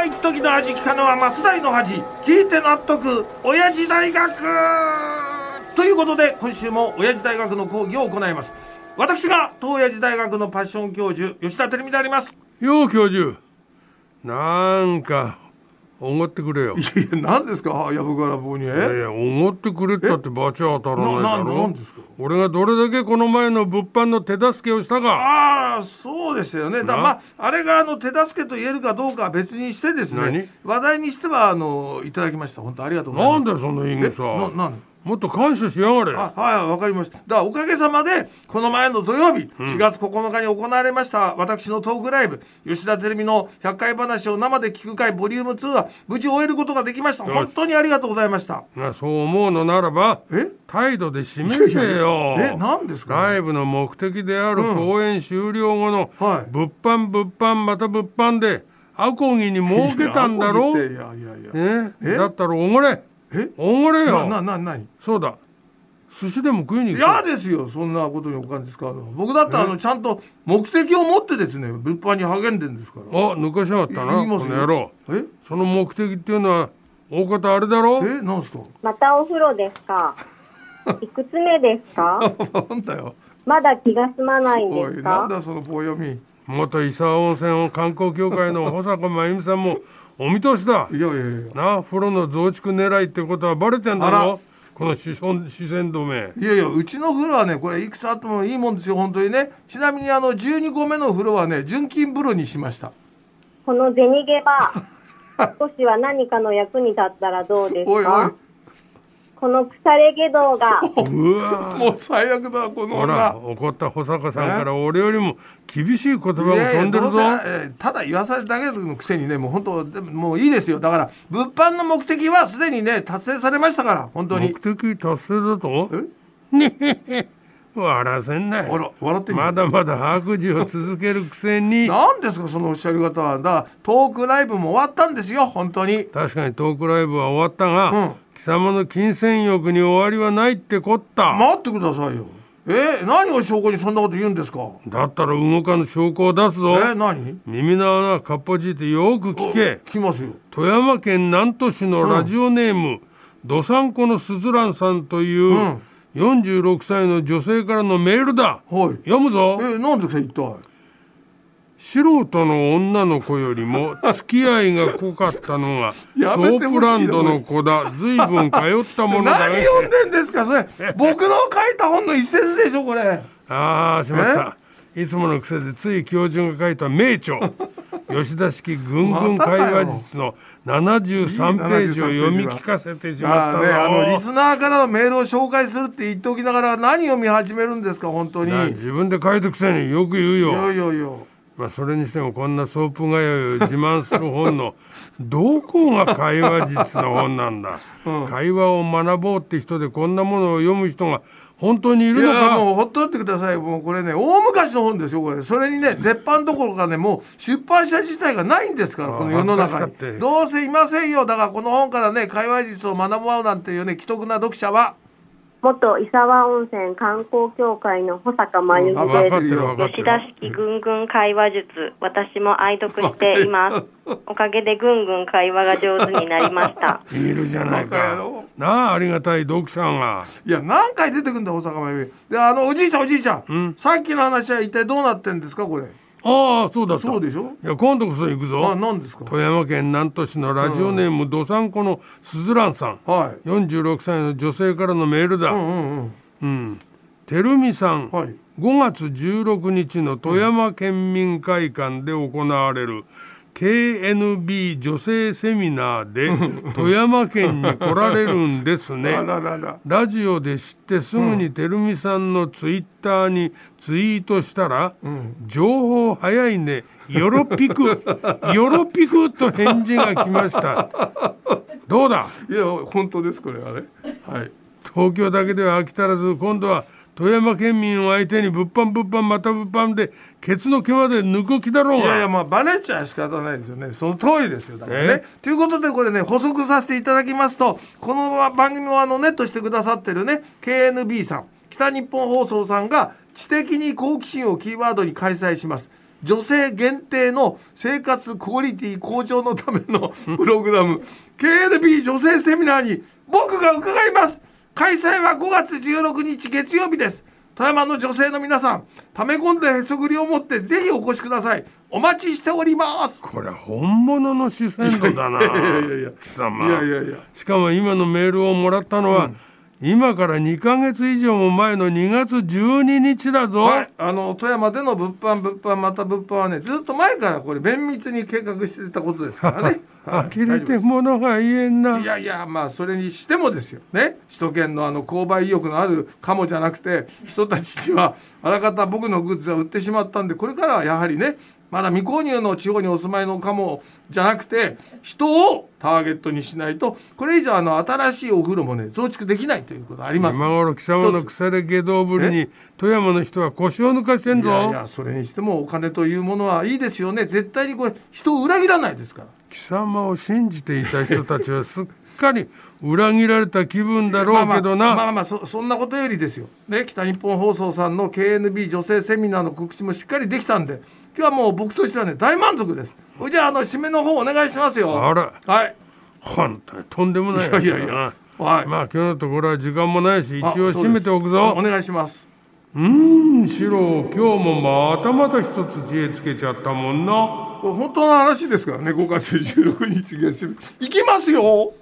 は一時の味聞かぬは松代の恥聞いて納得親父大学！ということで今週も親父大学の講義を行います。私が東親父大学のパッション教授吉田照美であります。よう教授。なんかおごってくれよ。いやいや何ですか？やぶから棒にいやいやおごってくれったってバチ当たらないだろ。なんですか？俺がどれだけこの前の物販の手助けをしたか。ああそうですよね。だまああれがあの手助けと言えるかどうかは別にしてですね。話題にしてはあのいただきました。本当ありがとうございます。なんだよその言いえ草ななんもっと感謝しやがれ。あはいわかりました。だからおかげさまでこの前の土曜日、4月9日に行われました私のトークライブ吉田照美の100回話を生で聞く会ボリューム2は無事終えることができました。本当にありがとうございました。なそう思うのならばえ？態度で示せよえ何ですか？ライブの目的である公演終了後のはい。物販物販また物販でアコギに儲けたんだろ？いやいやいやいや。ねえ？だったらおごれ。え？おごれなよなな何そうだ。寿司でも食いに行嫌くですよそんなことにお金使うの。僕だったらあのちゃんと目的を持ってですね物販に励んでんですから。あ抜かしやがったなこの野郎。え？その目的っていうのは大方あれだろ？え？なんすか？またお風呂ですかいくつ目ですか？なんだよ。まだ気が済まないんですか？なんだその棒読み。元伊沢温泉観光協会の保坂真由美さんもお見通しだ。いやいやいや。な風呂の増築狙いってことはバレてんだろ？この視線視線止めいやいやうちの風呂はねこれいくつあってもいいもんですよ本当にね。ちなみにあの12個目の風呂はね純金風呂にしました。この銭ゲバ。少しは何かの役に立ったらどうですか？おいおいこの腐れ下道が。うわもう最悪だこのほら女怒った保坂さんから俺よりも厳しい言葉が飛んでるぞ。どうせえーただ言わされただけのくせにねもう本当でももういいですよ。だから物販の目的はすでにね達成されましたから本当に。目的達成だと？え？ねへへ笑わせんな。あら笑ってんじゃん。まだまだ白状を続けるくせに。なんですかそのおっしゃり方は。だからトークライブも終わったんですよ本当に。確かにトークライブは終わったが、うん。貴様の金銭欲に終わりはないってこった、待ってくださいよ。えー何を証拠にそんなこと言うんですか？だったら動かぬ証拠を出すぞ、えー何？耳の穴かっぽじってよく聞け。来ますよ。富山県南砺市のラジオネーム、どさんこのすずらんさんという、ん46歳の女性からのメールだ。はい。読むぞ。えー、何ですか一体？素人の女の子よりも付き合いが濃かったのが やソープランドの子だ。随分通ったものだ何ね読んでんですかそれ？僕の書いた本の一節でしょこれ。ああしまった。いつもの癖でつい教授が書いた名著吉田式ぐんぐん会話術の73ページを読み聞かせてしまったあねあののリスナーからのメールを紹介するって言っておきながら何読み始めるんですか本当に。自分で書いたくせによく言うよ。やいやまあそれにしてもこんなソープがやを自慢する本の どこが会話術の本なんだ、会話を学ぼうって人でこんなものを読む人が本当にいるいやのかもうほっとってください。もうこれね大昔の本ですよこれ。それにね絶版どころかねもう出版社自体がないんですからこの世の中に。どうせいませんよ。だからこの本からね会話術を学ぼうなんていうね既得な読者は元伊沢温泉観光協会の保坂真由美です。吉田式ぐんぐん会話術私も愛読しています。おかげでぐんぐん会話が上手になりました。いるじゃないか。なあありがたい読者が。いや何回出てくんだ大阪真由美。であのおじいちゃんおじいちゃん、さっきの話は一体どうなってんですかこれああそうだそうでしょ？いや今度こそ行くあぞ何ですか？富山県南砺市のラジオネームどさんこのすずらんさん。はい。46歳の女性からのメールだ、うん、てるみさん、はい。5月16日の富山県民会館で行われる KNB 女性セミナーで 富山県に来られるんですね。ラジオで知ってすぐにてるみさんのツイッターにツイートしたら、情報早いね。よろぴく。よろぴくと返事が来ました。どうだ？いや本当ですこれあれ。はい。東京だけでは飽き足らず今度は富山県民を相手に物販物販また物販でケツの毛まで抜く気だろうが。いやいやまあバレちゃ仕方ないですよね。その通りですよだからね。え？ということでこれね補足させていただきますとこの番組をあのネットしてくださってるね KNB さん北日本放送さんが知的に好奇心をキーワードに開催します。女性限定の生活クオリティ向上のためのプログラム。KNB 女性セミナーに僕が伺います開催は5月16日月曜日です。富山の女性の皆さん溜め込んでへそぐりを持ってぜひお越しください。お待ちしております。これは本物の主戦度だな。貴様いやいやいや。しかも今のメールをもらったのは、今から2ヶ月以上も前の2月12日だぞ、はい、あの富山での物販物販また物販はねずっと前からこれ綿密に計画してたことですからね。はい呆れて物が言えんないやいやまあそれにしてもですよね首都圏のあの購買意欲のあるカモじゃなくて人たちにはあらかた僕のグッズは売ってしまったんでこれからはやはりねまだ未購入の地方にお住まいのカモじゃなくて人をターゲットにしないとこれ以上あの新しいお風呂もね増築できないということあります。今頃貴様の腐れ下道ぶりに。富山の人は腰を抜かしてんぞいやいやそれにしてもお金というものはいいですよね絶対に。これ人を裏切らないですから。貴様を信じていた人たちはすっかり裏切られた気分だろうけどな、まあまあまあまあそそんなことよりですよ、ね、北日本放送さんの KNB 女性セミナーの告知もしっかりできたんで今日はもう僕としてはね大満足です。じゃああの締めの方お願いしますよ。あら。はい。本当にとんでもないいやいやいや。はい。まあ今日のところは時間もないし一応締めておくぞ。お願いします。うーんシロ今日もまたまた一つ知恵つけちゃったもんな。本当の話ですからね5月16日月曜日。いきますよ